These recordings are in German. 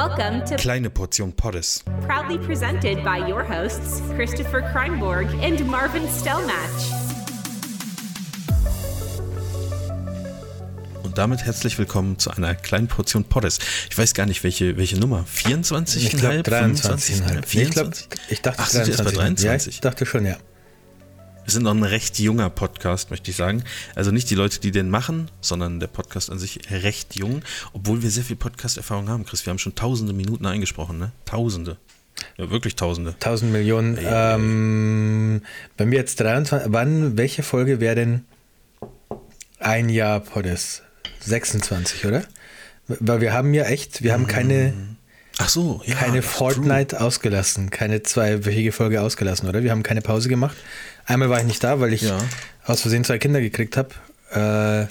Welcome to Kleine Portion Poddes. proudly presented by your hosts, Christopher Kreinborg and Marvin Stellmatch. Und damit herzlich willkommen zu einer kleinen Portion Poddes. Ich weiß gar nicht, welche, welche Nummer. 24? Ich glaube 23,5. Nee, Ich, glaub, 24? ich dachte Ach, sind wir erst bei 23. Ja, 23? ich dachte schon, ja. Wir sind noch ein recht junger Podcast, möchte ich sagen. Also nicht die Leute, die den machen, sondern der Podcast an sich recht jung, obwohl wir sehr viel Podcast-Erfahrung haben, Chris. Wir haben schon tausende Minuten eingesprochen, ne? Tausende. Ja, wirklich tausende. 1000 Millionen. Ähm, wenn wir jetzt 23, wann, welche Folge wäre denn ein Jahr Poddes? 26, oder? Weil wir haben ja echt, wir haben keine, Ach so, ja. keine Fortnite ausgelassen, keine zweiwöchige Folge ausgelassen, oder? Wir haben keine Pause gemacht. Einmal war ich nicht da, weil ich Ja. aus Versehen zwei Kinder gekriegt habe. Äh, also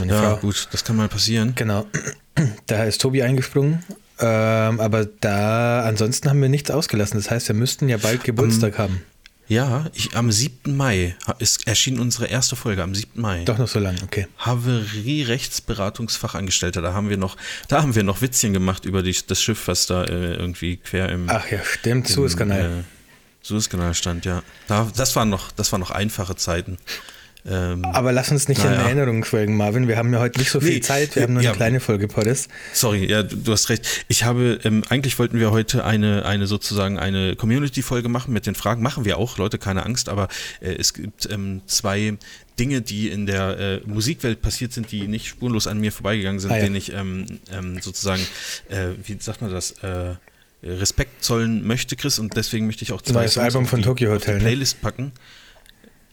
meine. Ja, Frau. gut, das kann mal passieren. Genau. Da ist Tobi eingesprungen. Ähm, aber da, ansonsten haben wir nichts ausgelassen. Das heißt, wir müssten ja bald Geburtstag Ähm, haben. Ja, ich, am 7. Mai ist, erschien unsere erste Folge, am 7. Mai. Doch noch so lange, okay. Haverie-Rechtsberatungsfachangestellter, da haben wir noch, da haben wir noch Witzchen gemacht über die, das Schiff, was da äh, irgendwie quer im, Ach ja, stimmt, im Suezkanal. Äh, Suezkanal stand, ja. Da, das waren noch, das waren noch einfache Zeiten. Ähm, aber lass uns nicht in naja. Erinnerung schwelgen, Marvin. Wir haben ja heute nicht so viel Nee, Zeit. Wir haben nur ja. eine kleine Folge Poddes. Sorry, ja, du, hast recht. Ich habe, ähm, eigentlich wollten wir heute eine, eine sozusagen eine Community-Folge machen mit den Fragen. Machen wir auch, Leute, keine Angst, aber äh, es gibt ähm, zwei Dinge, die in der äh, Musikwelt passiert sind, die nicht spurlos an mir vorbeigegangen sind, Ah, ja. denen ich ähm, ähm, sozusagen, äh, wie sagt man das, äh, Respekt zollen möchte, Chris, und deswegen möchte ich auch zwei Neues Album auf von die, Tokyo auf Hotel, ne? Playlist packen.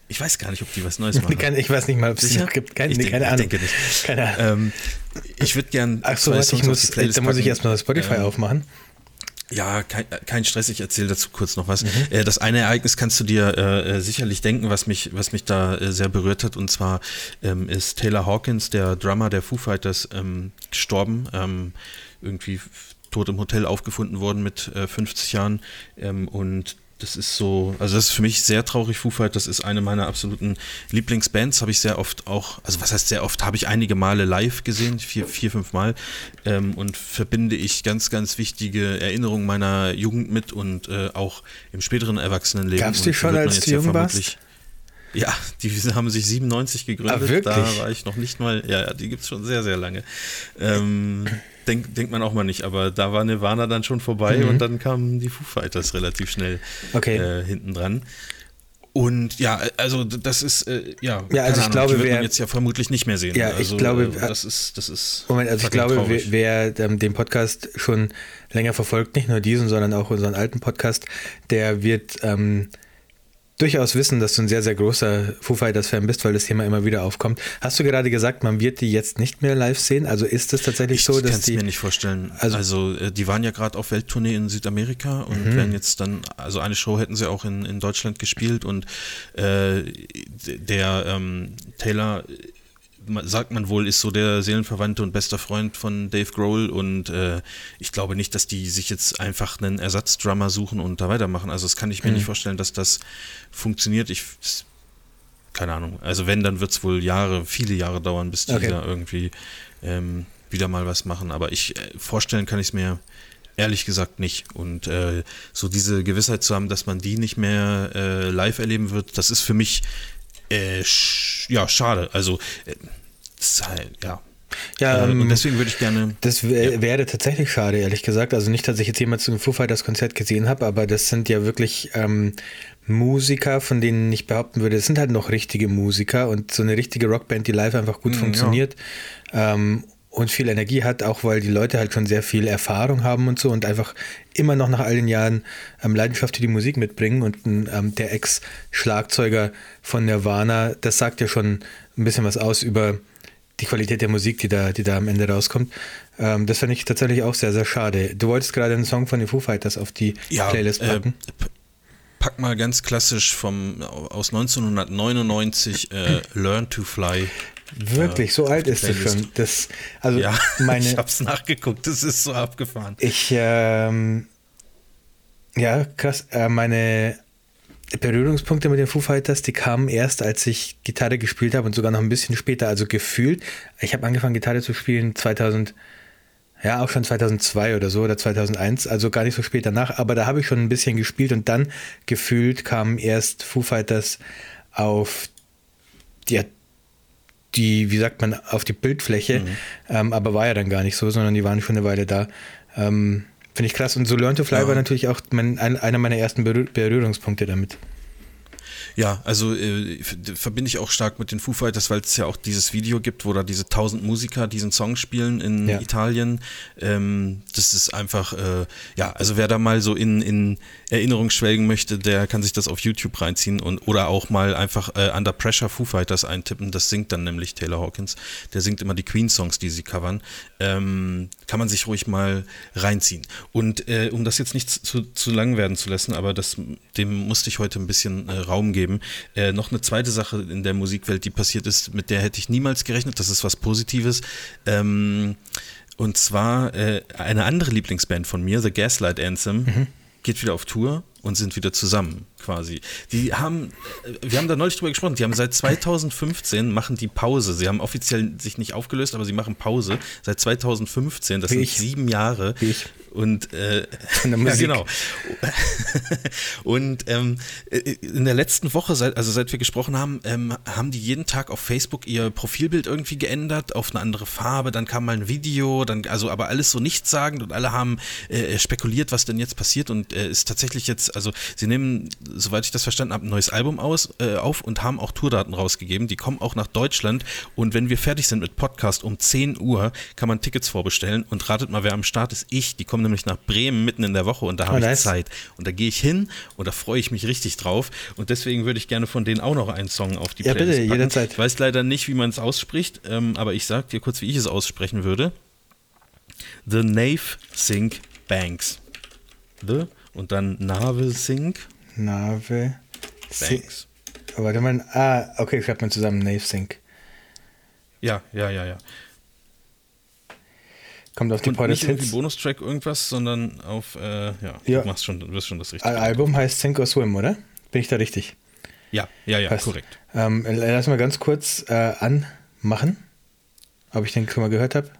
Ich weiß gar nicht, ob die was Neues machen. Ich weiß nicht mal, ob es noch gibt. Keine, Ich denke- keine ich Ahnung. denke nicht. Keine Ahnung. Ähm, ich würde gern. Ach so, was, ich auf muss, da muss ich erstmal Spotify Ähm, aufmachen. Ja, kein, kein Stress, ich erzähle dazu kurz noch was. Mhm. Äh, das eine Ereignis kannst du dir äh, äh, sicherlich denken, was mich, was mich da äh, sehr berührt hat. Und zwar ähm, ist Taylor Hawkins, der Drummer der Foo Fighters, ähm, gestorben. Ähm, irgendwie tot im Hotel aufgefunden worden mit äh, 50 Jahren. Ähm, und das ist so, also das ist für mich sehr traurig. Foo Fighters ist eine meiner absoluten Lieblingsbands. Habe ich sehr oft auch, also was heißt sehr oft, habe ich einige Male live gesehen, vier, vier fünf Mal. Ähm, und verbinde ich ganz, ganz wichtige Erinnerungen meiner Jugend mit und äh, auch im späteren Erwachsenenleben. Gab's die Und schon, als du jung warst? Ja, die haben sich 97 gegründet. Ah? Da war ich noch nicht mal, ja, ja die gibt es schon sehr, sehr lange. Ähm, denk, denkt man auch mal nicht, aber da war Nirvana dann schon vorbei und dann kamen die Foo Fighters relativ schnell Mhm. Okay. äh, hinten dran. Und ja, also das ist, äh, ja, Ja, also ich Ahnung, glaube, wird wer- man jetzt ja vermutlich nicht mehr sehen. Ja, ich also, glaube, äh, das ist, das ist. Moment, also ich glaube, traurig. wer, wer ähm, den Podcast schon länger verfolgt, nicht nur diesen, sondern auch unseren alten Podcast, der wird ähm, durchaus wissen, dass du ein sehr, sehr großer Foo Fighters-Fan bist, weil das Thema immer wieder aufkommt. Hast du gerade gesagt, man wird die jetzt nicht mehr live sehen? Also ist es tatsächlich Ich so, kann dass es die. mir nicht vorstellen. Also- Also, äh, die waren ja gerade auf Welttournee in Südamerika und Mhm. werden jetzt dann, also eine Show hätten sie auch in, in Deutschland gespielt und äh, der ähm, Taylor, sagt man wohl, ist so der Seelenverwandte und bester Freund von Dave Grohl und äh, ich glaube nicht, dass die sich jetzt einfach einen Ersatzdrummer suchen und da weitermachen. Also das kann ich mir Mhm. nicht vorstellen, dass das funktioniert. Ich keine Ahnung. Also wenn, dann wird es wohl Jahre, viele Jahre dauern, bis die Okay. da irgendwie ähm, wieder mal was machen. Aber ich äh, vorstellen kann ich es mir ehrlich gesagt nicht. Und äh, so diese Gewissheit zu haben, dass man die nicht mehr äh, live erleben wird, das ist für mich äh, sch ja schade. Also äh, halt, ja. Ja, äh, ähm, deswegen würde ich gerne. Das wär, wäre tatsächlich schade, ehrlich gesagt. Also nicht, dass ich jetzt jemals ein Foo Fighters Konzert gesehen habe, aber das sind ja wirklich ähm, Musiker, von denen ich behaupten würde, es sind halt noch richtige Musiker und so eine richtige Rockband, die live einfach gut Mm, funktioniert ähm, und viel Energie hat, auch weil die Leute halt schon sehr viel Erfahrung haben und so und einfach immer noch nach all den Jahren ähm, Leidenschaft für die Musik mitbringen und ähm, der Ex-Schlagzeuger von Nirvana, das sagt ja schon ein bisschen was aus über die Qualität der Musik, die da, die da am Ende rauskommt. Ähm, das fand ich tatsächlich auch sehr, sehr schade. Du wolltest gerade einen Song von den Foo Fighters auf die Ja, Playlist packen. Äh, pack mal ganz klassisch vom aus 1999 äh, Learn to Fly. Wirklich, so alt ist es Playlist. schon. Das, also Ja, meine, ich hab's nachgeguckt, das ist so abgefahren. Ich, ähm, ja, krass. Äh, meine Berührungspunkte mit den Foo Fighters, die kamen erst, als ich Gitarre gespielt habe und sogar noch ein bisschen später, also gefühlt. Ich habe angefangen, Gitarre zu spielen 2000, Ja, auch schon 2002 oder so oder 2001, also gar nicht so spät danach, aber da habe ich schon ein bisschen gespielt und dann gefühlt kamen erst Foo Fighters auf die, die wie sagt man, auf die Bildfläche, mhm. ähm, aber war ja dann gar nicht so, sondern die waren schon eine Weile da. Ähm, Finde ich krass. Und So Learn to Fly ja. war natürlich auch mein, ein, einer meiner ersten Berührungspunkte damit. Ja, also äh, verbinde ich auch stark mit den Foo Fighters, weil es ja auch dieses Video gibt, wo da diese tausend Musiker diesen Song spielen in ja. Italien. Ähm, das ist einfach, äh, ja, also wer da mal so in, in Erinnerung schwelgen möchte, der kann sich das auf YouTube reinziehen und oder auch mal einfach äh, Under Pressure Foo Fighters eintippen. Das singt dann nämlich Taylor Hawkins. Der singt immer die Queen-Songs, die sie covern. Ähm, kann man sich ruhig mal reinziehen. Und äh, um das jetzt nicht zu, zu lang werden zu lassen, aber das, dem musste ich heute ein bisschen äh, Raum geben geben. Äh, noch eine zweite Sache in der Musikwelt, die passiert ist, mit der hätte ich niemals gerechnet. Das ist was Positives. Ähm, und zwar äh, eine andere Lieblingsband von mir, The Gaslight Anthem, mhm. geht wieder auf Tour und sind wieder zusammen quasi. Die haben, äh, wir haben da neulich drüber gesprochen, die haben seit 2015 machen die Pause. Sie haben offiziell sich nicht aufgelöst, aber sie machen Pause seit 2015. Das Wie sind ich. sieben Jahre. Ich. Und äh, ja, genau. und ähm, äh, in der letzten Woche, seit, also seit wir gesprochen haben, ähm, haben die jeden Tag auf Facebook ihr Profilbild irgendwie geändert auf eine andere Farbe. Dann kam mal ein Video, dann also aber alles so nichtssagend und alle haben äh, spekuliert, was denn jetzt passiert und äh, ist tatsächlich jetzt, also sie nehmen, soweit ich das verstanden habe, ein neues Album aus, äh, auf und haben auch Tourdaten rausgegeben. Die kommen auch nach Deutschland und wenn wir fertig sind mit Podcast um 10 Uhr, kann man Tickets vorbestellen und ratet mal, wer am Start ist. Ich, die kommen nämlich nach Bremen mitten in der Woche und da habe oh, nice. ich Zeit. Und da gehe ich hin und da freue ich mich richtig drauf. Und deswegen würde ich gerne von denen auch noch einen Song auf die ja, Playlist bitte, packen. Jederzeit. Ich weiß leider nicht, wie man es ausspricht, ähm, aber ich sage dir kurz, wie ich es aussprechen würde. The Nave Sink Banks. The und dann Nave Sink. Nave Banks. Warte mal. Ah, okay, schreibt man zusammen Nave Sink. Ja, ja, ja, ja. Kommt auf die Und nicht irgendwie Bonustrack irgendwas, sondern auf, äh, ja, ja, du machst schon, du wirst schon das richtige. Album heißt Sink or Swim, oder? Bin ich da richtig? Ja, ja, ja, Passt. korrekt. Ähm, lass mal ganz kurz äh, anmachen, ob ich den schon mal gehört habe.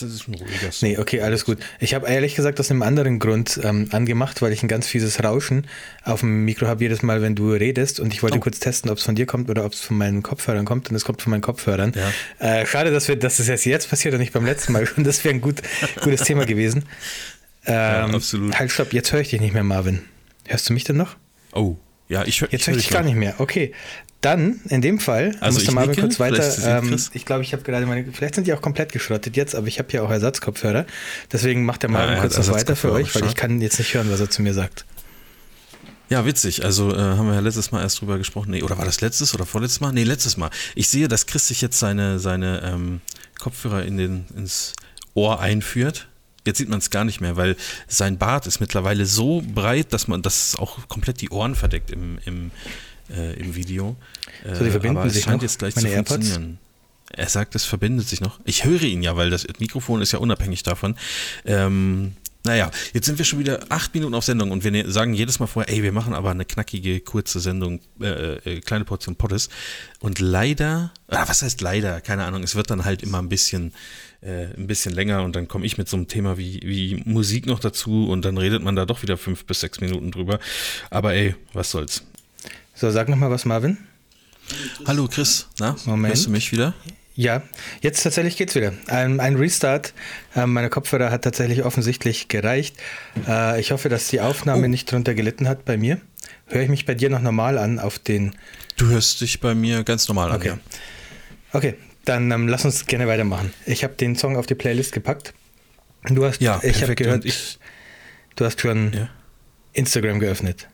Das ist ein ruhiger Song. Nee, okay, alles gut. Ich habe ehrlich gesagt aus einem anderen Grund ähm, angemacht, weil ich ein ganz fieses Rauschen auf dem Mikro habe jedes Mal, wenn du redest. Und ich wollte oh. kurz testen, ob es von dir kommt oder ob es von meinen Kopfhörern kommt. Und es kommt von meinen Kopfhörern. Ja. Äh, schade, dass, wir, dass das jetzt passiert und nicht beim letzten Mal. Und das wäre ein gut, gutes Thema gewesen. Ähm, ja, absolut. Halt, stopp, jetzt höre ich dich nicht mehr, Marvin. Hörst du mich denn noch? Oh, ja, ich höre Jetzt höre ich dich gar nicht mehr. Okay, dann, in dem Fall, also musste Marvin kurz weiter. Ähm, ich glaube, ich habe gerade meine. Vielleicht sind die auch komplett geschrottet jetzt, aber ich habe hier auch Ersatzkopfhörer. Deswegen macht der Marvin ah, kurz noch weiter für euch, weil ich kann jetzt nicht hören, was er zu mir sagt. Ja, witzig. Also äh, haben wir ja letztes Mal erst drüber gesprochen. Nee, oder war das letztes oder vorletztes Mal? Nee, letztes Mal. Ich sehe, dass Chris sich jetzt seine, seine ähm, Kopfhörer in den, ins Ohr einführt. Jetzt sieht man es gar nicht mehr, weil sein Bart ist mittlerweile so breit, dass man das auch komplett die Ohren verdeckt im, im, äh, im Video. So, die äh, verbinden aber es sich scheint noch, jetzt gleich zu funktionieren. Er sagt, es verbindet sich noch. Ich höre ihn ja, weil das Mikrofon ist ja unabhängig davon. Ähm, naja, jetzt sind wir schon wieder acht Minuten auf Sendung und wir ne-, sagen jedes Mal vorher, ey, wir machen aber eine knackige, kurze Sendung, äh, äh, kleine Portion Pottes. Und leider, ah, was heißt leider? Keine Ahnung, es wird dann halt immer ein bisschen, äh, ein bisschen länger und dann komme ich mit so einem Thema wie, wie Musik noch dazu und dann redet man da doch wieder fünf bis sechs Minuten drüber. Aber ey, was soll's. So, sag nochmal was, Marvin. Hallo Chris, na, Moment. hörst du mich wieder? Ja, jetzt tatsächlich geht's wieder. Ein, ein Restart äh, meiner Kopfhörer hat tatsächlich offensichtlich gereicht. Äh, ich hoffe, dass die Aufnahme oh. nicht drunter gelitten hat bei mir. Höre ich mich bei dir noch normal an auf den. Du hörst dich bei mir ganz normal okay. an. Ja. Okay, dann ähm, lass uns gerne weitermachen. Ich habe den Song auf die Playlist gepackt. Du hast, ja, ich habe gehört, ich, du hast schon ja. Instagram geöffnet.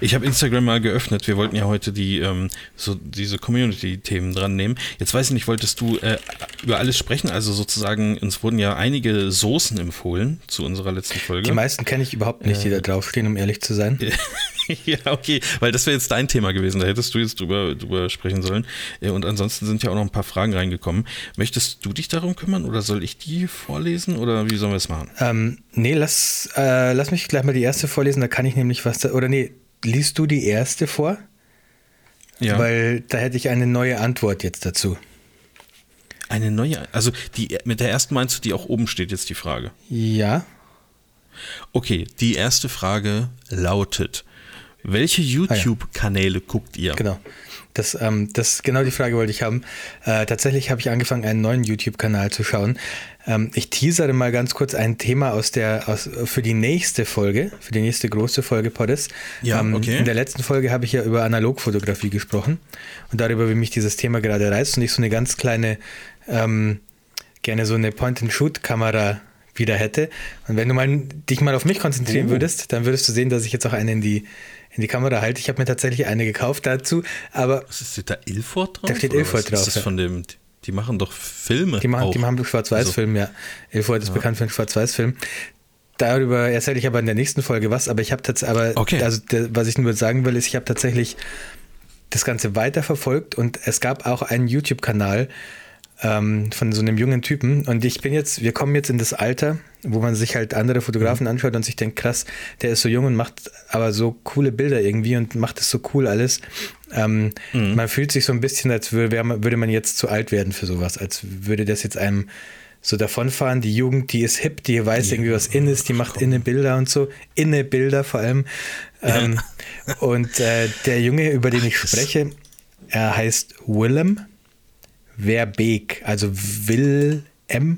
Ich habe Instagram mal geöffnet. Wir wollten ja heute die ähm, so diese Community-Themen dran nehmen. Jetzt weiß ich nicht, wolltest du äh, über alles sprechen? Also sozusagen, uns wurden ja einige Soßen empfohlen zu unserer letzten Folge. Die meisten kenne ich überhaupt nicht, die da draufstehen, um ehrlich zu sein. ja, okay, weil das wäre jetzt dein Thema gewesen. Da hättest du jetzt drüber, drüber sprechen sollen. Äh, und ansonsten sind ja auch noch ein paar Fragen reingekommen. Möchtest du dich darum kümmern oder soll ich die vorlesen oder wie sollen wir es machen? Ähm, nee, lass, äh, lass mich gleich mal die erste vorlesen. Da kann ich nämlich was. Da, oder nee, liest du die erste vor? Ja. Weil da hätte ich eine neue Antwort jetzt dazu. Eine neue, also die mit der ersten meinst du, die auch oben steht, jetzt die Frage. Ja. Okay, die erste Frage lautet: Welche YouTube-Kanäle guckt ihr? Genau. Das, ähm, das genau die Frage wollte ich haben. Äh, tatsächlich habe ich angefangen, einen neuen YouTube-Kanal zu schauen. Ähm, ich teasere mal ganz kurz ein Thema aus der, aus, für die nächste Folge, für die nächste große Folge Poddes. Ja, ähm, okay. In der letzten Folge habe ich ja über Analogfotografie gesprochen und darüber, wie mich dieses Thema gerade reißt und ich so eine ganz kleine, ähm, gerne so eine Point-and-Shoot-Kamera wieder hätte. Und wenn du mal, dich mal auf mich konzentrieren Oh. würdest, dann würdest du sehen, dass ich jetzt auch eine in die, in die Kamera halte. Ich habe mir tatsächlich eine gekauft dazu, aber Was ist, da Ilford drauf? Da steht Ilford drauf, Ist das ja. von dem, die machen doch Filme. Die machen, auch. die machen Schwarz-Weiß-Film, ja. Ilford ist bekannt für einen Schwarz-Weiß-Film. Darüber erzähle ich aber in der nächsten Folge was, aber ich habe tatsächlich, aber Okay. also der, was ich nur sagen will, ist, ich habe tatsächlich das Ganze weiterverfolgt und es gab auch einen YouTube-Kanal ähm, von so einem jungen Typen. Und ich bin jetzt, wir kommen jetzt in das Alter, wo man sich halt andere Fotografen anschaut und sich denkt, krass, der ist so jung und macht aber so coole Bilder irgendwie und macht es so cool alles. Ähm, Man fühlt sich so ein bisschen, als würde, würde man jetzt zu alt werden für sowas, als würde das jetzt einem so davonfahren. Die Jugend, die ist hip, die weiß irgendwie, was in ist, die macht inne Bilder und so, inne Bilder vor allem. Ähm, und äh, der Junge, über den ich spreche, er heißt Willem Verbeek, also Willem,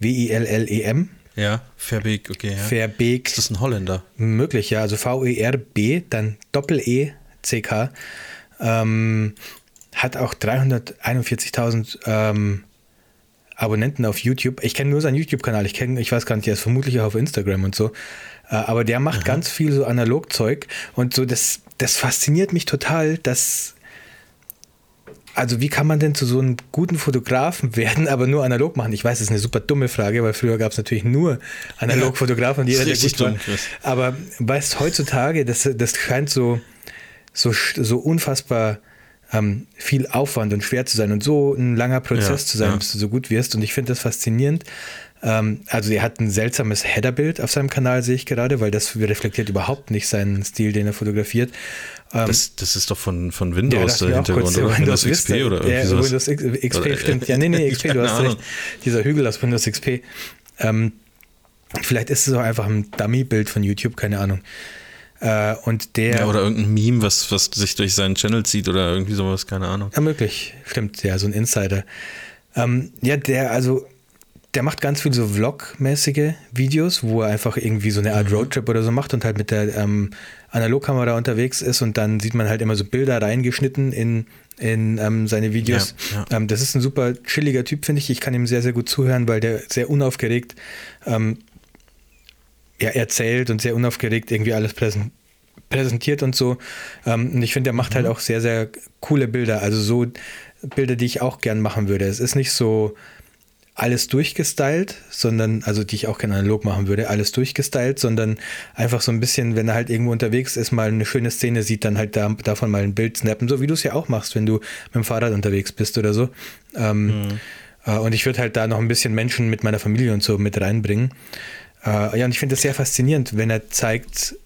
W-I-L-L-E-M, Ja, Verbeek, okay. Ja. Verbeek, Ist das ein Holländer? möglich, ja, also V-E-R-B, dann Doppel-E-C-K, ähm, hat auch 341.000 ähm, Abonnenten auf YouTube. Ich kenne nur seinen YouTube-Kanal, ich kenne, ich weiß gar nicht, der ist vermutlich auch auf Instagram und so. Äh, aber der macht ganz viel so Analogzeug und so, das, das fasziniert mich total, dass also wie kann man denn zu so einem guten Fotografen werden, aber nur analog machen? Ich weiß, das ist eine super dumme Frage, weil früher gab es natürlich nur Analogfotografen und jeder, der gut war. Aber weißt heutzutage, das, das scheint so, so, so unfassbar ähm, viel Aufwand und schwer zu sein und so ein langer Prozess Ja, zu sein, ja. bis du so gut wirst. Und ich finde das faszinierend. Ähm, also er hat ein seltsames Headerbild auf seinem Kanal, sehe ich gerade, weil das reflektiert überhaupt nicht seinen Stil, den er fotografiert. Ähm, Das, das ist doch von, von ja, Windows dachte der auch Hintergrund, oder? Windows, Windows XP Vista. oder irgendwie ja, sowas. Windows X- XP, Oder- stimmt. Ja, nee, nee, XP, du hast recht. Dieser Hügel aus Windows XP. Ähm, vielleicht ist es auch einfach ein Dummy-Bild von YouTube, keine Ahnung. Äh, und der. Ja, oder irgendein Meme, was, was sich durch seinen Channel zieht oder irgendwie sowas, keine Ahnung. Ja, möglich. Stimmt, ja, so ein Insider. Ähm, ja, der, also, der macht ganz viel so Vlog-mäßige Videos, wo er einfach irgendwie so eine Art Mhm. Roadtrip oder so macht und halt mit der ähm, Analogkamera unterwegs ist und dann sieht man halt immer so Bilder reingeschnitten in, in ähm, seine Videos. Ja, ja. Ähm, das ist ein super chilliger Typ, finde ich. Ich kann ihm sehr, sehr gut zuhören, weil der sehr unaufgeregt ähm, ja, erzählt und sehr unaufgeregt irgendwie alles präsent, präsentiert und so. Ähm, und ich finde, er macht halt auch sehr, sehr coole Bilder. Also so Bilder, die ich auch gern machen würde. Es ist nicht so alles durchgestylt, sondern, also die ich auch gerne analog machen würde, alles durchgestylt, sondern einfach so ein bisschen, wenn er halt irgendwo unterwegs ist, mal eine schöne Szene sieht, dann halt da, davon mal ein Bild snappen, so wie du es ja auch machst, wenn du mit dem Fahrrad unterwegs bist oder so. Ähm, äh, und ich würde halt da noch ein bisschen Menschen mit meiner Familie und so mit reinbringen. Äh, ja, und ich finde das sehr faszinierend, wenn er zeigt,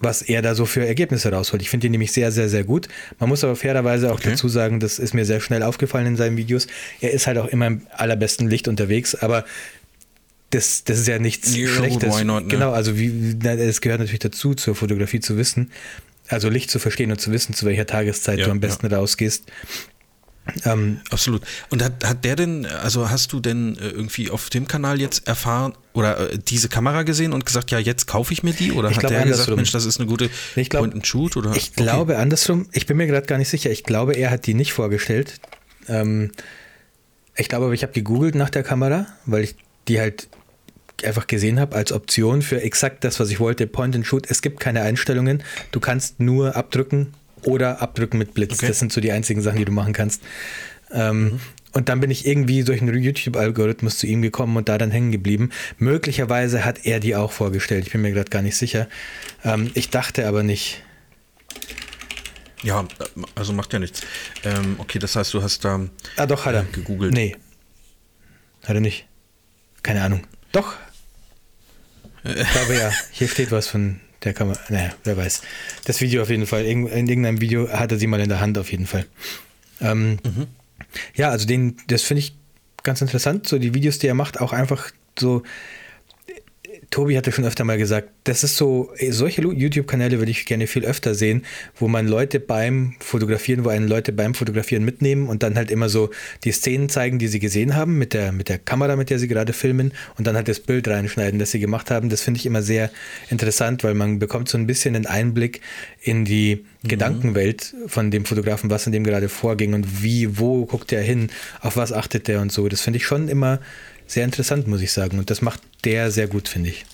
was er da so für Ergebnisse rausholt. Ich finde ihn nämlich sehr, sehr, sehr gut. Man muss aber fairerweise auch Okay. dazu sagen, das ist mir sehr schnell aufgefallen in seinen Videos. Er ist halt auch immer im allerbesten Licht unterwegs, aber das, das ist ja nichts Ja, gut, Schlechtes. not, ne? Genau, also wie, es gehört natürlich dazu, zur Fotografie zu wissen, also Licht zu verstehen und zu wissen, zu welcher Tageszeit Ja, du am besten rausgehst. Ähm, Absolut. Und hat, hat der denn, also hast du denn äh, irgendwie auf dem Kanal jetzt erfahren oder äh, diese Kamera gesehen und gesagt, ja, jetzt kaufe ich mir die? Oder Ich hat der gesagt. Mensch, das ist eine gute Ich glaub- Point and Shoot? Oder? Ich Okay. glaube andersrum, ich bin mir gerade gar nicht sicher. Ich glaube, er hat die nicht vorgestellt. Ähm, ich glaube aber, ich habe gegoogelt nach der Kamera, weil ich die halt einfach gesehen habe als Option für exakt das, was ich wollte, Point and Shoot. Es gibt keine Einstellungen. Du kannst nur abdrücken oder abdrücken mit Blitz. Okay. Das sind so die einzigen Sachen, die du machen kannst. Ähm, Und dann bin ich irgendwie durch einen YouTube-Algorithmus zu ihm gekommen und da dann hängen geblieben. Möglicherweise hat er die auch vorgestellt. Ich bin mir gerade gar nicht sicher. Ähm, ich dachte aber nicht. Ja, also macht ja nichts. Ähm, okay, das heißt, du hast da Ah, doch, hat er. äh, gegoogelt. Nee. Hat er nicht. Keine Ahnung. Doch. Ich glaube ja. Hier steht was von der Kamera. Naja, wer weiß. Das Video auf jeden Fall. In irgendeinem Video hat er sie mal in der Hand auf jeden Fall. Ähm, Ja, also den, das finde ich ganz interessant, so die Videos, die er macht, auch einfach so Tobi hatte schon öfter mal gesagt, das ist so, solche YouTube-Kanäle würde ich gerne viel öfter sehen, wo man Leute beim Fotografieren, wo einen Leute beim Fotografieren mitnehmen und dann halt immer so die Szenen zeigen, die sie gesehen haben, mit der, mit der Kamera, mit der sie gerade filmen und dann halt das Bild reinschneiden, das sie gemacht haben. Das finde ich immer sehr interessant, weil man bekommt so ein bisschen einen Einblick in die mhm. Gedankenwelt von dem Fotografen, was in dem gerade vorging und wie, wo guckt er hin, auf was achtet er und so. Das finde ich schon immer sehr interessant, muss ich sagen. Und das macht der sehr gut, finde ich.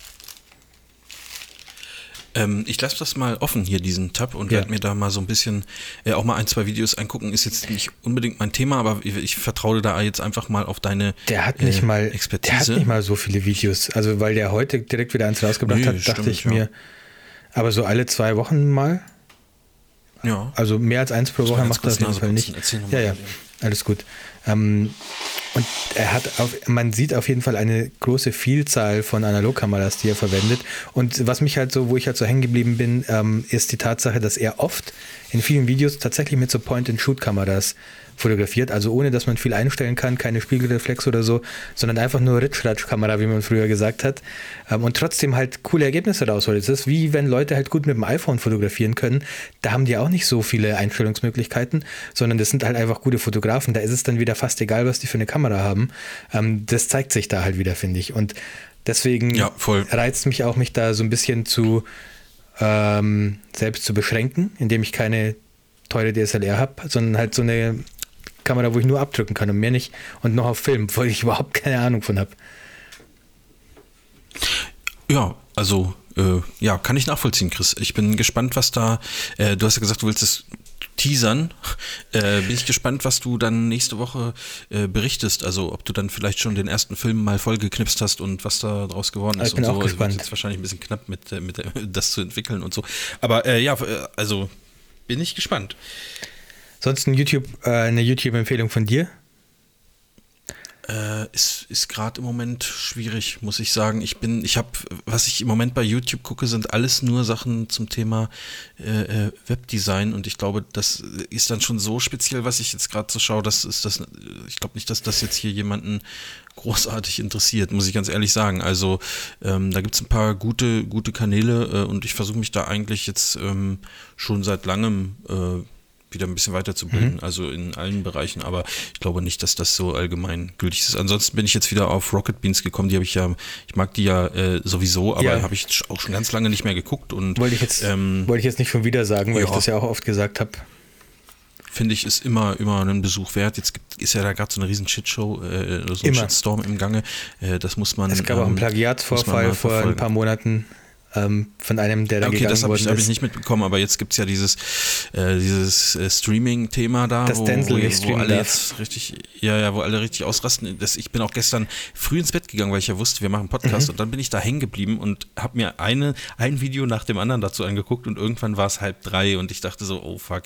Ähm, ich lasse das mal offen hier, diesen Tab, und ja. werde mir da mal so ein bisschen äh, auch mal ein, zwei Videos angucken. Ist jetzt nicht unbedingt mein Thema, aber ich, ich vertraue da jetzt einfach mal auf deine der hat nicht äh, mal, Expertise. Der hat nicht mal so viele Videos. Also, weil der heute direkt wieder eins rausgebracht nee, hat, dachte stimmt, ich ja. mir, aber so alle zwei Wochen mal. Ja. Also mehr als eins pro Woche macht er auf jeden Fall nicht. Ja, ja, alles gut. Ähm, und er hat auf, man sieht auf jeden Fall eine große Vielzahl von Analogkameras, die er verwendet. Und was mich halt so, wo ich halt so hängen geblieben bin, ähm, ist die Tatsache, dass er oft in vielen Videos tatsächlich mit so Point-and-Shoot-Kameras fotografiert, also ohne dass man viel einstellen kann, keine Spiegelreflex oder so, sondern einfach nur Ritschratsch-Kamera, wie man früher gesagt hat, ähm, und trotzdem halt coole Ergebnisse rausholt. Es ist wie wenn Leute halt gut mit dem iPhone fotografieren können, da haben die auch nicht so viele Einstellungsmöglichkeiten, sondern das sind halt einfach gute Fotografen, da ist es dann wieder fast egal, was die für eine Kamera haben. Ähm, das zeigt sich da halt wieder, finde ich. Und deswegen ja, reizt mich auch, mich da so ein bisschen zu ähm, selbst zu beschränken, indem ich keine teure DSLR habe, sondern halt so eine Kamera, wo ich nur abdrücken kann und mehr nicht und noch auf Film, wo ich überhaupt keine Ahnung von habe. Ja, also äh, ja, kann ich nachvollziehen, Chris. Ich bin gespannt, was da. Äh, du hast ja gesagt, du willst es teasern. Äh, bin ich gespannt, was du dann nächste Woche äh, berichtest. Also ob du dann vielleicht schon den ersten Film mal vollgeknipst hast und was da draus geworden ist. Ich bin und auch so. gespannt. Also, ist wahrscheinlich ein bisschen knapp mit, äh, mit das zu entwickeln und so. Aber äh, ja, also bin ich gespannt. Sonst ein YouTube, äh, eine YouTube-Empfehlung von dir? Äh, ist ist gerade im Moment schwierig, muss ich sagen. Ich bin, ich habe, was ich im Moment bei YouTube gucke, sind alles nur Sachen zum Thema äh, äh Webdesign und ich glaube, das ist dann schon so speziell, was ich jetzt gerade so schaue, das ist das, ich glaube nicht, dass das jetzt hier jemanden großartig interessiert, muss ich ganz ehrlich sagen. Also ähm, da gibt es ein paar gute, gute Kanäle äh, und ich versuche mich da eigentlich jetzt ähm, schon seit langem äh, wieder ein bisschen weiterzubilden, mhm. also in allen Bereichen, aber ich glaube nicht, dass das so allgemein gültig ist. Ansonsten bin ich jetzt wieder auf Rocket Beans gekommen, die habe ich ja, ich mag die ja äh, sowieso, aber ja. habe ich auch schon ganz lange nicht mehr geguckt und wollte ich jetzt, ähm, wollte ich jetzt nicht schon wieder sagen, weil ja. ich das ja auch oft gesagt habe finde ich, ist immer, immer einen Besuch wert. Jetzt gibt, ist ja da gerade so eine riesen Shitshow, äh, so ein. Shitstorm im Gange. Äh, das muss man. Es gab ähm, auch einen ähm, Plagiatsvorfall vor ein paar Monaten ähm, von einem, der da okay, gegangen wurde. Okay, das habe ich, hab ich, nicht mitbekommen, aber jetzt gibt es ja dieses, äh, dieses äh, Streaming-Thema da, das wo, wo, wo alle jetzt richtig, ja, ja, wo alle richtig ausrasten. Das, ich bin auch gestern früh ins Bett gegangen, weil ich ja wusste, wir machen Podcast mhm. und dann bin ich da hängen geblieben und habe mir eine, ein Video nach dem anderen dazu angeguckt und irgendwann war es halb drei und ich dachte so, oh fuck.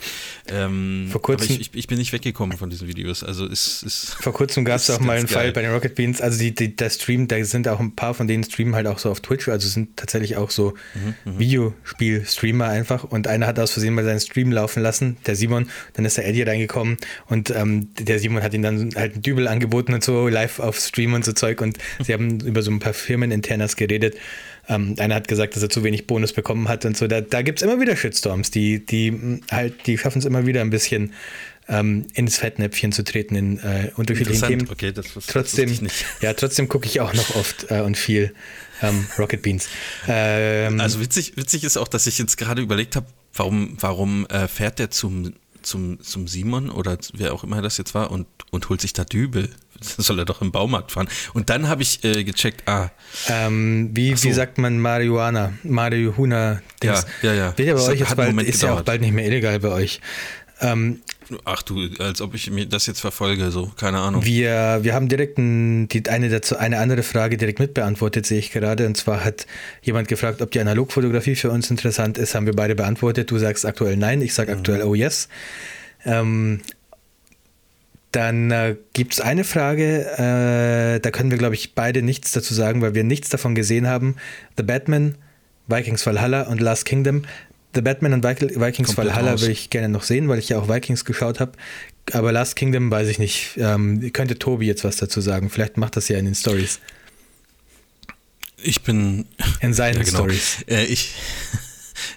Ähm, Vor kurzem, ich, ich, ich, bin nicht weggekommen von diesen Videos. Also ist, ist Vor kurzem gab es auch mal einen geil. Fall bei den Rocket Beans, also die, die, der Stream, da sind auch ein paar von denen streamen halt auch so auf Twitch, also sind tatsächlich auch so mhm, mhm. Videospiel-Streamer einfach und einer hat aus Versehen mal seinen Stream laufen lassen, der Simon, dann ist der Eddie reingekommen und ähm, der Simon hat ihm dann halt einen Dübel angeboten und so live auf Stream und so Zeug und sie haben über so ein paar Firmeninternas geredet. Ähm, einer hat gesagt, dass er zu wenig Bonus bekommen hat und so. Da, da gibt es immer wieder Shitstorms, die, die halt, die schaffen es immer wieder ein bisschen ähm, ins Fettnäpfchen zu treten in äh, unterschiedlichen Themen. Okay, das, das trotzdem, ja, trotzdem gucke ich auch noch oft äh, und viel ähm, Rocket Beans. Ähm, also witzig, witzig ist auch, dass ich jetzt gerade überlegt habe, warum, warum äh, fährt der zum, zum, zum Simon oder wer auch immer das jetzt war und, und holt sich da Dübel. soll er doch im Baumarkt fahren. Und dann habe ich äh, gecheckt, ah. Ähm, wie, so. wie sagt man Marihuana? Marihuana. Ja, ja, ja. Wird ja bei das euch jetzt bald, ist ja auch bald nicht mehr illegal bei euch. Ähm, Ach du, als ob ich mir das jetzt verfolge, so, keine Ahnung. Wir, wir haben direkt ein, die, eine, dazu, eine andere Frage direkt mitbeantwortet, sehe ich gerade. Und zwar hat jemand gefragt, ob die Analogfotografie für uns interessant ist. Haben wir beide beantwortet. Du sagst aktuell nein, ich sage mhm. aktuell oh yes. Ähm, dann äh, gibt es eine Frage, äh, da können wir, glaube ich, beide nichts dazu sagen, weil wir nichts davon gesehen haben. The Batman, Vikings Valhalla und Last Kingdom. The Batman und Vikings Komplett Valhalla will ich gerne noch sehen, weil ich ja auch Vikings geschaut habe. aber Last Kingdom weiß ich nicht. Ähm, könnte Tobi jetzt was dazu sagen? Vielleicht macht das ja in den Stories. Ich bin. In seinen ja, genau. Stories. Äh, ich.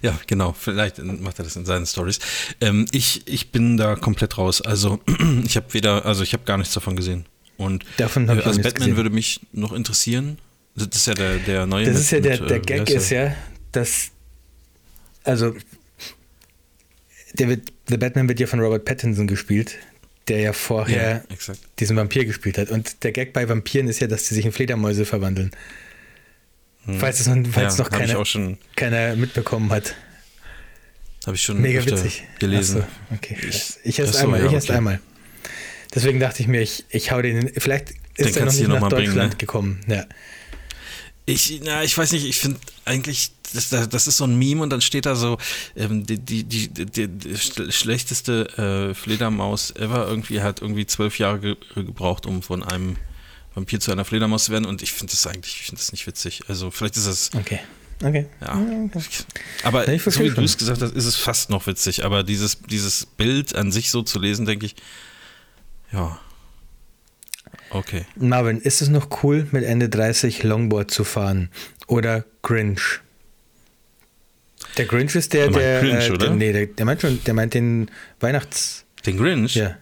Ja, genau. Vielleicht macht er das in seinen Stories. Ähm, ich, ich bin da komplett raus. Also ich habe weder, also ich habe gar nichts davon gesehen. Und Davon habe äh, ich nichts Batman gesehen. würde mich noch interessieren. Das ist ja der, der neue. Das ist ja der, mit, der äh, Gag ist ja, dass also der wird, The Batman wird ja von Robert Pattinson gespielt, der ja vorher Ja, diesen Vampir gespielt hat. Und der Gag bei Vampiren ist ja, dass sie sich in Fledermäuse verwandeln. Falls es noch, falls Hm. ja, noch keiner, schon, keiner mitbekommen hat. habe ich schon Mega öfter witzig. gelesen. So, okay. Ich- Ich, erst so, einmal, ja, ich erst okay. einmal. Deswegen dachte ich mir, ich, ich hau den, vielleicht Den ist er noch nicht nach mal bringen, Deutschland ne? gekommen. Ja. Ich, na, ich weiß nicht, ich finde eigentlich, das, das ist so ein Meme und dann steht da so, ähm, die, die, die, die, die schl- schlechteste äh, Fledermaus ever irgendwie hat irgendwie zwölf Jahre ge gebraucht, um von einem Vampir zu einer Fledermaus zu werden und ich finde das eigentlich, ich finde das nicht witzig. Also vielleicht ist es, Okay. Okay. ja. Aber Ja, so wie du es gesagt hast, ist es fast noch witzig, aber dieses, dieses Bild an sich so zu lesen, denke ich, ja. Okay. Marvin, ist es noch cool, mit Ende 30 Longboard zu fahren? Oder Grinch? Der Grinch ist der, Er meint der. Grinch, äh, oder? Der, nee, der, der meint schon, der meint den Weihnachts. Den Grinch? Ja.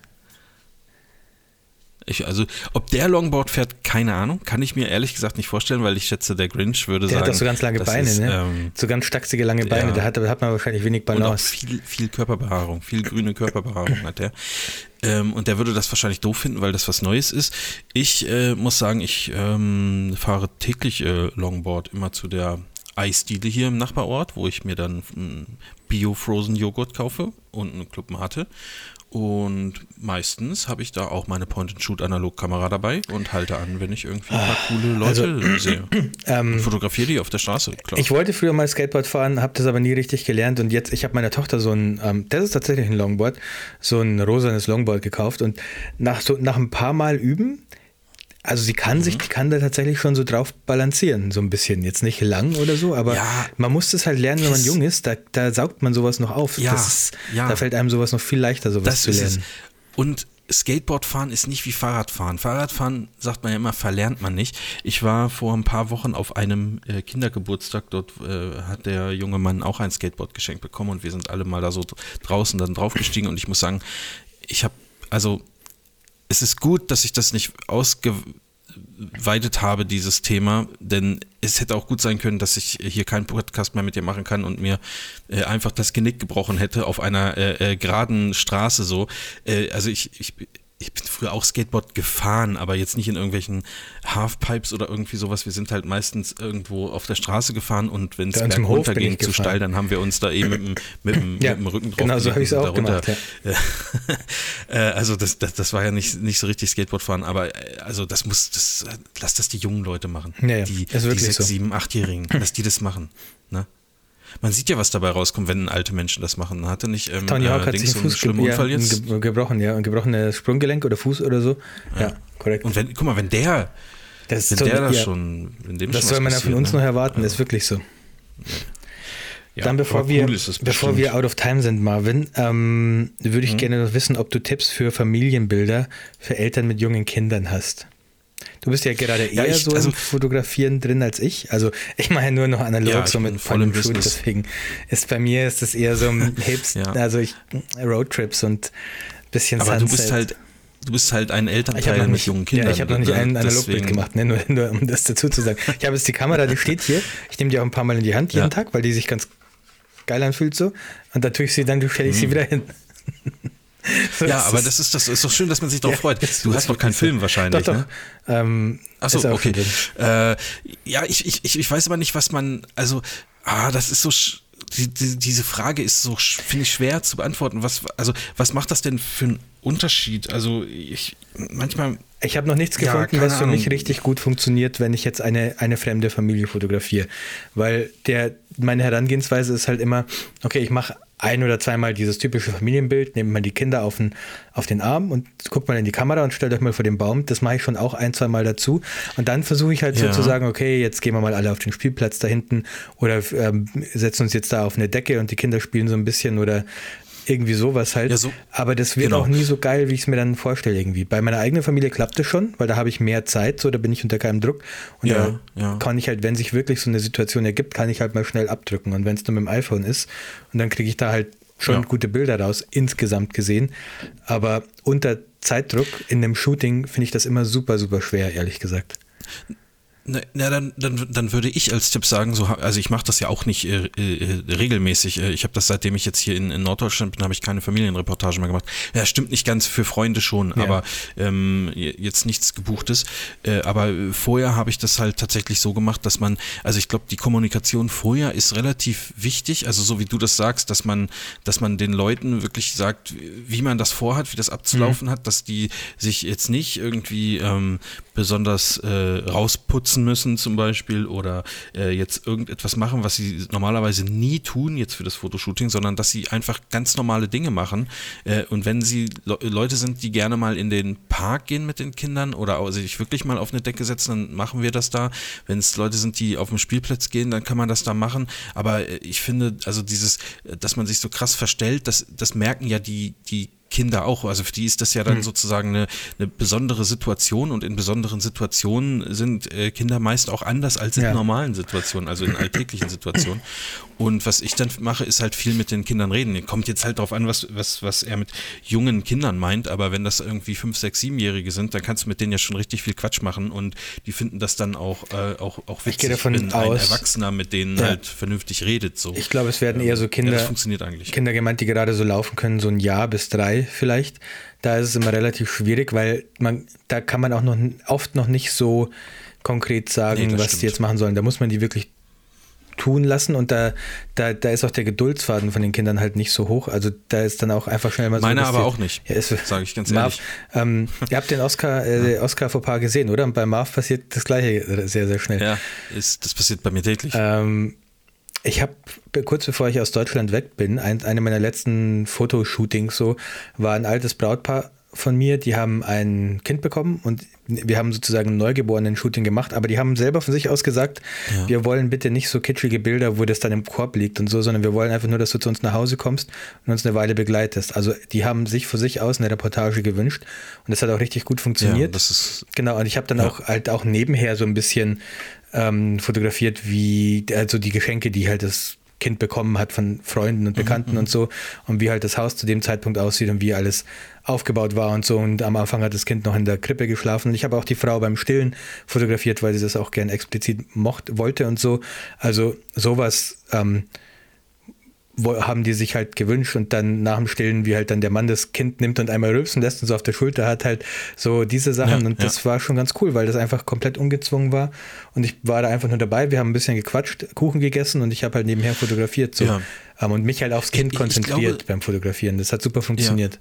Ich, also, ob der Longboard fährt, keine Ahnung. Kann ich mir ehrlich gesagt nicht vorstellen, weil ich schätze, der Grinch würde Der sagen. hat doch so ganz lange Beine, ist, ne? Ähm, So ganz stachsige lange Beine. Ja. Da hat, hat man wahrscheinlich wenig und auch Balance. viel, viel Körperbehaarung, viel grüne Körperbehaarung hat der. Ähm, und der würde das wahrscheinlich doof finden, weil das was Neues ist. Ich äh, muss sagen, ich ähm, fahre täglich äh, Longboard immer zu der Eisdiele hier im Nachbarort, wo ich mir dann mm, Bio-Frozen-Joghurt kaufe und eine Club Mate. Und meistens habe ich da auch meine Point-and-Shoot-Analogkamera dabei und halte an, wenn ich irgendwie ein paar coole Leute sehe. Ähm, fotografiere die auf der Straße, klar. Ich wollte früher mal Skateboard fahren, habe das aber nie richtig gelernt und jetzt, ich habe meiner Tochter so ein, ähm, das ist tatsächlich ein Longboard, so ein rosanes Longboard gekauft und nach so nach ein paar Mal üben, also sie kann Mhm. sich, die kann da tatsächlich schon so drauf balancieren, so ein bisschen. Jetzt nicht lang oder so, aber Ja. man muss das halt lernen, wenn man jung ist, da, da saugt man sowas noch auf. Ja, ist, ja. Da fällt einem sowas noch viel leichter, sowas Das zu lernen. Und Skateboardfahren ist nicht wie Fahrradfahren. Fahrradfahren sagt man ja immer, verlernt man nicht. Ich war vor ein paar Wochen auf einem äh, Kindergeburtstag. Dort äh, hat der junge Mann auch ein Skateboard geschenkt bekommen und wir sind alle mal da so draußen dann draufgestiegen. Und ich muss sagen, ich habe, also es ist gut, dass ich das nicht ausgeweitet habe, dieses Thema, denn es hätte auch gut sein können, dass ich hier keinen Podcast mehr mit dir machen kann und mir äh, einfach das Genick gebrochen hätte auf einer äh, äh, geraden Straße so. Äh, also ich, ich, ich bin früher auch Skateboard gefahren, aber jetzt nicht in irgendwelchen Halfpipes oder irgendwie sowas. Wir sind halt meistens irgendwo auf der Straße gefahren und wenn es Bei uns im Hof bin bergunter ging ich zu steil, dann haben wir uns da eben mit, dem- mit, dem- Ja, mit dem Rücken drauf genau so gelegt hab ich's und auch darunter- gemacht, äh, also das, das, das war ja nicht, nicht so richtig Skateboard fahren, aber äh, also das muss, das, lass das die jungen Leute machen. Ja, ja, die, die sechs, sieben, achtjährigen, dass die das machen. Ne? Man sieht ja, was dabei rauskommt, wenn alte Menschen das machen. Hatte nicht ähm, Tony Hawk hat Dings sich einen Fuß ge ja, Unfall jetzt? ge gebrochen, ja, ein gebrochenes Sprunggelenk oder Fuß oder so. Ja, korrekt. Und wenn, guck mal, wenn der, das wenn der das ja, schon, wenn dem Das schon soll man ja von uns ne? noch erwarten, Also, ist wirklich so. ja, Dann bevor wir, cool bevor wir out of time sind, Marvin, ähm, würde Mhm. ich gerne noch wissen, ob du Tipps für Familienbilder für Eltern mit jungen Kindern hast. Du bist ja gerade Ja, eher ich- so also- im Fotografieren drin als ich. Also ich mache ja nur noch analog Ja, so mit voll im Shoot, Business. deswegen ist bei mir ist es eher so ein Hips, Ja. also ich Roadtrips und bisschen Aber du Sunset. bist halt, du bist halt ein Elternteil mit nicht, jungen Kindern. ja, ich habe noch nicht ne? ein Analogbild gemacht, ne? nur, nur um das dazu zu sagen. Ich habe jetzt die Kamera, die steht hier. Ich nehme die auch ein paar Mal in die Hand jeden Ja. Tag, weil die sich ganz geil anfühlt so. Und dann tue ich sie, dann stelle ich sie wieder hin. Ja, aber das ist, das ist doch schön, dass man sich darauf Ja, freut. Du hast noch keinen. Film wahrscheinlich, Doch, doch. ne? Ähm, Achso, okay. Äh, ja, ich, ich, ich, weiß aber nicht, was man, also, ah, das ist so, sch- die, die, diese Frage ist so, finde ich, schwer zu beantworten. Was, also, was macht das denn für einen Unterschied? Also, ich, manchmal, Ich habe noch nichts Ja, gefunden, keine was für mich richtig gut funktioniert, wenn ich jetzt eine, eine fremde Familie fotografiere. Weil der, meine Herangehensweise ist halt immer, okay, ich mache ein oder zweimal dieses typische Familienbild, nehme mal die Kinder auf den, auf den Arm und guckt mal in die Kamera und stellt euch mal vor den Baum. Das mache ich schon auch ein, zwei Mal dazu. Und dann versuche ich halt Ja. sozusagen, okay, jetzt gehen wir mal alle auf den Spielplatz da hinten oder ähm, setzen uns jetzt da auf eine Decke und die Kinder spielen so ein bisschen oder irgendwie sowas halt. Ja, so- Aber das wird genau. auch nie so geil, wie ich es mir dann vorstelle irgendwie. Bei meiner eigenen Familie klappt es schon, weil da habe ich mehr Zeit, so da bin ich unter keinem Druck. Und Ja, da ja. kann ich halt, wenn sich wirklich so eine Situation ergibt, kann ich halt mal schnell abdrücken. Und wenn es nur mit dem iPhone ist, und dann kriege ich da halt schon gute Bilder raus, insgesamt gesehen. Aber unter Zeitdruck in einem Shooting finde ich das immer super, super schwer, ehrlich gesagt. Na, na dann, dann, dann würde ich als Tipp sagen, so, also ich mache das ja auch nicht äh, äh, regelmäßig. Äh, Ich habe das, seitdem ich jetzt hier in, in Norddeutschland bin, habe ich keine Familienreportage mehr gemacht. Ja, stimmt nicht ganz für Freunde schon, Ja. aber ähm, je- jetzt nichts gebuchtes. Äh, aber vorher habe ich das halt tatsächlich so gemacht, dass man, also ich glaube, die Kommunikation vorher ist relativ wichtig. Also so wie du das sagst, dass man, dass man den Leuten wirklich sagt, wie man das vorhat, wie das abzulaufen hat, dass die sich jetzt nicht irgendwie ähm, besonders äh, rausputzen müssen zum Beispiel oder äh, jetzt irgendetwas machen, was sie normalerweise nie tun jetzt für das Fotoshooting, sondern dass sie einfach ganz normale Dinge machen. Äh, und wenn sie Le Leute sind, die gerne mal in den Park gehen mit den Kindern oder sich wirklich mal auf eine Decke setzen, dann machen wir das da. Wenn es Leute sind, die auf den Spielplatz gehen, dann kann man das da machen. Aber äh, ich finde, also dieses, dass man sich so krass verstellt, das, das merken ja die, die Kinder auch. Also für die ist das ja dann sozusagen eine, eine besondere Situation und in besonderen Situationen sind äh, Kinder meist auch anders als in Ja. normalen Situationen, also in alltäglichen Situationen. Und was ich dann mache, ist halt viel mit den Kindern reden. Kommt jetzt halt darauf an, was, was, was er mit jungen Kindern meint, aber wenn das irgendwie fünf, sechs, siebenjährige sind, dann kannst du mit denen ja schon richtig viel Quatsch machen und die finden das dann auch, äh, auch, auch witzig, gehe davon wenn ein aus- Erwachsener mit denen Ja. halt vernünftig redet. So. Ich glaube, es werden eher so Kinder, Ja, das funktioniert eigentlich. Kinder gemeint, die gerade so laufen können, so ein Jahr bis drei vielleicht. Da ist es immer relativ schwierig, weil man, da kann man auch noch oft noch nicht so konkret sagen, Nee, was stimmt. die jetzt machen sollen. Da muss man die wirklich tun lassen und da, da, da ist auch der Geduldsfaden von den Kindern halt nicht so hoch. Also da ist dann auch einfach schnell mal so. Meiner dass aber die- auch nicht, Ja, sage ich ganz Marv, ähm, ihr habt den Oscar, äh, Oscar Fauxpas gesehen, oder? Und bei Marv passiert das gleiche sehr, sehr schnell. Ja, ist, das passiert bei mir täglich. Ähm, ich habe kurz bevor ich aus Deutschland weg bin, ein, eine meiner letzten Fotoshootings so, war ein altes Brautpaar von mir, die haben ein Kind bekommen und wir haben sozusagen ein Neugeborenen-Shooting gemacht, aber die haben selber von sich aus gesagt, Ja. wir wollen bitte nicht so kitschige Bilder, wo das dann im Korb liegt und so, sondern wir wollen einfach nur, dass du zu uns nach Hause kommst und uns eine Weile begleitest. Also die haben sich von sich aus eine Reportage gewünscht und das hat auch richtig gut funktioniert. Ja, das ist Genau, und ich habe dann Ja. auch halt auch nebenher so ein bisschen ähm, fotografiert, wie also die Geschenke, die halt das Kind bekommen hat von Freunden Mhm, und Bekannten und so. Und wie halt das Haus zu dem Zeitpunkt aussieht und wie alles aufgebaut war und so. Und am Anfang hat das Kind noch in der Krippe geschlafen. Und ich habe auch die Frau beim Stillen fotografiert, weil sie das auch gern explizit mocht, wollte und so. Also sowas ähm, haben die sich halt gewünscht und dann nach dem Stillen, wie halt dann der Mann das Kind nimmt und einmal rülpsen lässt und so auf der Schulter hat, halt so diese Sachen Ja, und ja. das war schon ganz cool, weil das einfach komplett ungezwungen war und ich war da einfach nur dabei, wir haben ein bisschen gequatscht, Kuchen gegessen und ich habe halt nebenher fotografiert so Ja. Ähm, und mich halt aufs Kind Ich- ich konzentriert glaube- beim Fotografieren, das hat super funktioniert.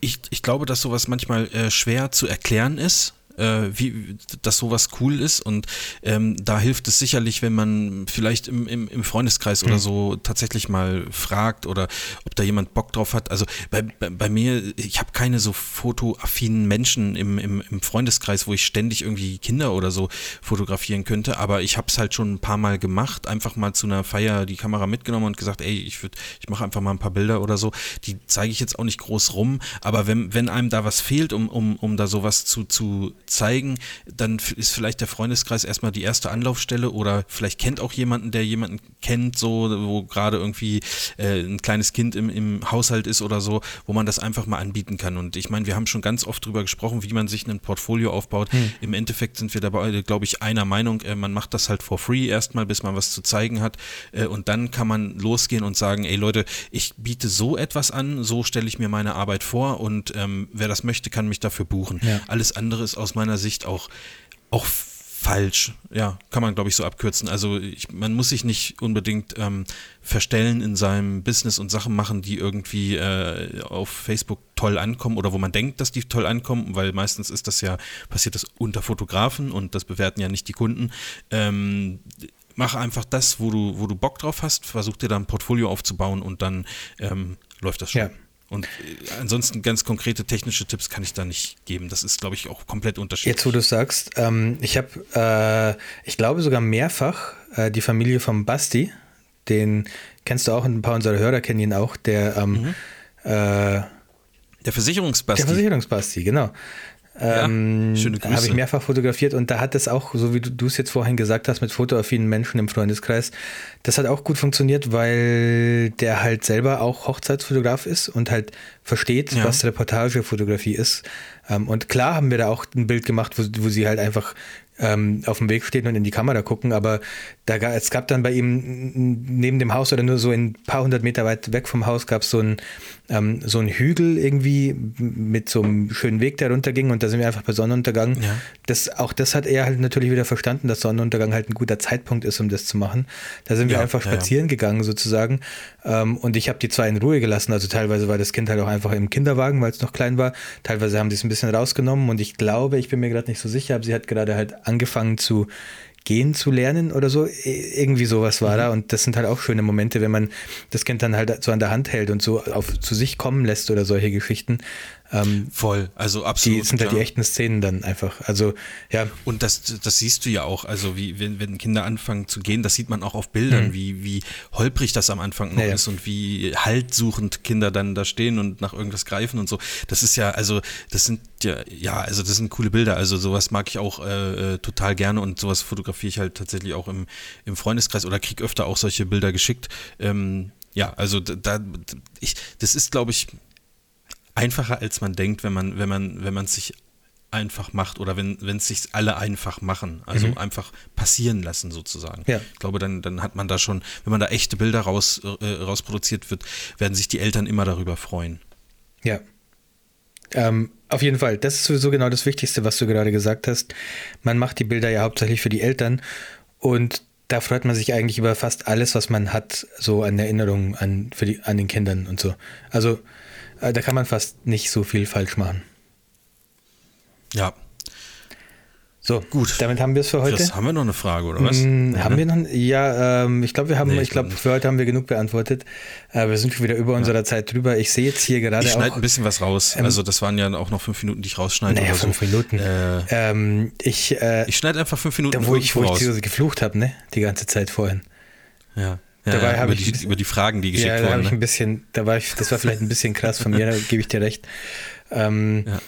ich, ich glaube, dass sowas manchmal äh, schwer zu erklären ist, äh, wie, dass sowas cool ist und ähm, da hilft es sicherlich, wenn man vielleicht im, im, im Freundeskreis oder so tatsächlich mal fragt oder ob da jemand Bock drauf hat. Also bei, bei, bei mir, ich habe keine so fotoaffinen Menschen im, im, im Freundeskreis, wo ich ständig irgendwie Kinder oder so fotografieren könnte, aber ich habe es halt schon ein paar Mal gemacht, einfach mal zu einer Feier die Kamera mitgenommen und gesagt, ey, ich würde, ich mache einfach mal ein paar Bilder oder so. Die zeige ich jetzt auch nicht groß rum, aber wenn, wenn einem da was fehlt, um, um, um da sowas zu, zu zeigen, dann ist vielleicht der Freundeskreis erstmal die erste Anlaufstelle oder vielleicht kennt auch jemanden, der jemanden kennt, so, wo gerade irgendwie äh, ein kleines Kind im, im Haushalt ist oder so, wo man das einfach mal anbieten kann. Und ich meine, wir haben schon ganz oft drüber gesprochen, wie man sich ein Portfolio aufbaut. Im Endeffekt sind wir dabei, glaube ich, einer Meinung, äh, man macht das halt for free erstmal, bis man was zu zeigen hat. Äh, und dann kann man losgehen und sagen, ey Leute, ich biete so etwas an, so stelle ich mir meine Arbeit vor und ähm, wer das möchte, kann mich dafür buchen. Ja. Alles andere ist aus meiner Sicht auch, auch falsch. Ja, kann man, glaube ich, so abkürzen. Also ich, man muss sich nicht unbedingt ähm, verstellen in seinem Business und Sachen machen, die irgendwie äh, auf Facebook toll ankommen oder wo man denkt, dass die toll ankommen, weil meistens ist das ja, passiert das unter Fotografen und das bewerten ja nicht die Kunden. Ähm, mach einfach das, wo du, wo du Bock drauf hast, versuch dir da ein Portfolio aufzubauen und dann ähm, läuft das schon. Ja. Und äh, ansonsten ganz konkrete technische Tipps kann ich da nicht geben. Das ist, glaube ich, auch komplett unterschiedlich. Jetzt, wo du sagst, ähm, ich habe, äh, ich glaube sogar mehrfach äh, die Familie vom Basti, den kennst du auch, ein paar unserer Hörer kennen ihn auch, der ähm, mhm. äh, der Versicherungsbasti. Der Versicherungsbasti, genau. Ähm, ja, schöne Grüße. Habe ich mehrfach fotografiert und da hat es auch, so wie du es jetzt vorhin gesagt hast, mit fotoaffinen Menschen im Freundeskreis, das hat auch gut funktioniert, weil der halt selber auch Hochzeitsfotograf ist und halt versteht, ja. was Reportagefotografie ist. Ähm, und klar haben wir da auch ein Bild gemacht, wo, wo sie halt einfach ähm, auf dem Weg stehen und in die Kamera gucken, aber da, es gab dann bei ihm neben dem Haus oder nur so ein paar hundert Meter weit weg vom Haus gab es so ein ähm, so ein Hügel irgendwie mit so einem schönen Weg, der runterging und da sind wir einfach bei Sonnenuntergang. Ja. Das, auch das hat er halt natürlich wieder verstanden, dass Sonnenuntergang halt ein guter Zeitpunkt ist, um das zu machen. Da sind wir ja, einfach spazieren ja, gegangen sozusagen ähm, und ich habe die zwei in Ruhe gelassen. Also teilweise war das Kind halt auch einfach im Kinderwagen, weil es noch klein war. Teilweise haben sie es ein bisschen rausgenommen und ich glaube, ich bin mir gerade nicht so sicher, aber sie hat gerade halt angefangen zu gehen zu lernen oder so. Irgendwie sowas war mhm. da. Und das sind halt auch schöne Momente, wenn man das Kind dann halt so an der Hand hält und so auf, zu sich kommen lässt oder solche Geschichten. Ähm, Voll, also absolut. Die sind halt die echten Szenen dann einfach. Also, ja. Und das, das siehst du ja auch, also wie, wenn, wenn Kinder anfangen zu gehen, das sieht man auch auf Bildern, mhm. wie, wie holprig das am Anfang noch ja, ist und wie haltsuchend Kinder dann da stehen und nach irgendwas greifen und so. Das ist ja, also, das sind ja, ja, also das sind coole Bilder. Also sowas mag ich auch äh, äh total gerne und sowas fotografiere ich halt tatsächlich auch im, im Freundeskreis oder krieg öfter auch solche Bilder geschickt. Ähm, ja, also da, ich, das ist, glaube ich, einfacher, als man denkt, wenn man, wenn man, wenn man es sich einfach macht oder wenn wenn es sich alle einfach machen, also mhm. einfach passieren lassen sozusagen. Ja. Ich glaube, dann, dann hat man da schon, wenn man da echte Bilder raus, äh, rausproduziert wird, werden sich die Eltern immer darüber freuen. Ja. Ähm, auf jeden Fall, das ist sowieso genau das Wichtigste, was du gerade gesagt hast. Man macht die Bilder ja hauptsächlich für die Eltern und da freut man sich eigentlich über fast alles, was man hat, so an Erinnerungen an, für die, an den Kindern und so. Also da kann man fast nicht so viel falsch machen. Ja. So, gut. Damit haben wir es für heute. Das haben wir noch eine Frage, oder was? Mm, haben ne? wir noch? Ja, ähm, ich glaube, wir haben, nee, ich glaube, für heute haben wir genug beantwortet. Äh, wir sind schon wieder über ja. unserer Zeit drüber. Ich sehe jetzt hier gerade. Ich schneide ein bisschen was raus. Ähm, also, das waren ja auch noch fünf Minuten, die ich rausschneide. Naja, fünf so. Minuten. Äh, ähm, ich äh, ich schneide einfach fünf Minuten. Da, wo ich, wo ich geflucht habe, ne? Die ganze Zeit vorhin. Ja. Ja, Dabei ja, über, ich, die, über die Fragen, die geschickt ja, da wurden. Ich ne? ein bisschen, da war ich, das war vielleicht ein bisschen krass von mir, da gebe ich dir recht. Ähm, ja.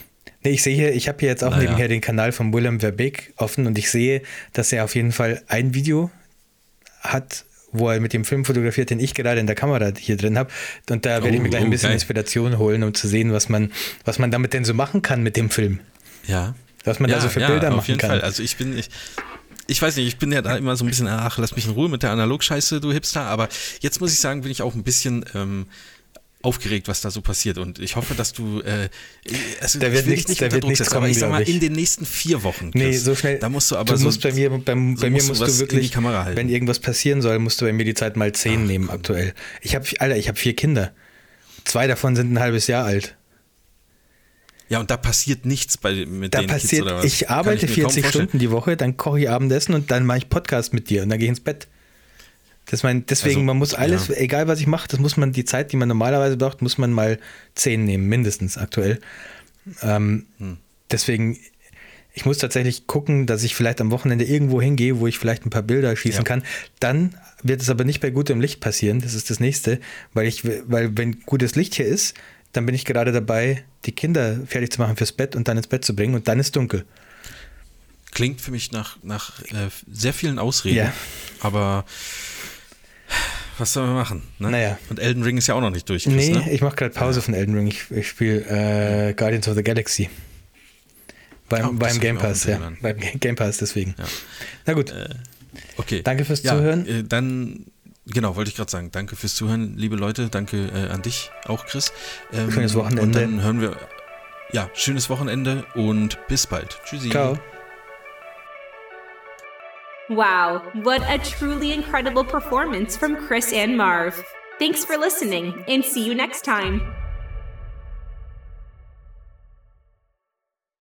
Nee, ich sehe hier, ich habe hier jetzt auch naja. nebenher den Kanal von Willem Verbeek offen und ich sehe, dass er auf jeden Fall ein Video hat, wo er mit dem Film fotografiert, den ich gerade in der Kamera hier drin habe. Und da werde oh, ich mir gleich ein oh, bisschen geil. Inspiration holen, um zu sehen, was man, was man damit denn so machen kann mit dem Film. Ja. Was man ja, da so für ja, Bilder machen kann. Fall. Also ich bin, ich, ich weiß nicht, ich bin ja da immer so ein bisschen, ach, lass mich in Ruhe mit der Analogscheiße, du Hipster, aber jetzt muss ich sagen, bin ich auch ein bisschen ähm, aufgeregt, was da so passiert und ich hoffe, dass du äh, also da wird nichts, nicht da wird nichts kommen, aber ich sag mal, in den nächsten vier Wochen, Chris, nee, so schnell, da musst du aber du musst bei mir, beim, so bei mir musst, du wirklich, die Kamera halten. wenn irgendwas passieren soll, musst du bei mir die Zeit mal zehn ach, nehmen komm. aktuell. Ich habe, Alter, ich habe vier Kinder. Zwei davon sind ein halbes Jahr alt. Ja, und da passiert nichts bei, mit da den passiert, Kids oder was? Ich arbeite ich 40 Stunden die Woche, dann koche ich Abendessen und dann mache ich Podcast mit dir und dann gehe ich ins Bett. Das mein, deswegen, also, man muss alles, ja. egal was ich mache, das muss man, die Zeit, die man normalerweise braucht, muss man mal 10 nehmen, mindestens aktuell. Ähm, hm. Deswegen, ich muss tatsächlich gucken, dass ich vielleicht am Wochenende irgendwo hingehe, wo ich vielleicht ein paar Bilder schießen ja. kann. Dann wird es aber nicht bei gutem Licht passieren. Das ist das nächste, weil ich, weil wenn gutes Licht hier ist, dann bin ich gerade dabei, die Kinder fertig zu machen fürs Bett und dann ins Bett zu bringen und dann ist dunkel. Klingt für mich nach, nach äh, sehr vielen Ausreden. Ja. Aber was sollen wir machen? Ne? Naja. Und Elden Ring ist ja auch noch nicht durch. Chris, nee, ne? ich mache gerade Pause ja. von Elden Ring. Ich, ich spiele äh, Guardians of the Galaxy. Beim, oh, beim Game Pass, ja. Beim Game Pass, deswegen. Ja. Na gut. Äh, okay. Danke fürs Zuhören. Äh, dann Genau, wollte ich gerade sagen. Danke fürs Zuhören, liebe Leute. Danke äh, an dich auch, Chris. Ähm, schönes Wochenende. Und dann hören wir, ja, schönes Wochenende und bis bald. Tschüssi. Ciao. Wow, what a truly incredible performance from Chris and Marv. Thanks for listening and see you next time.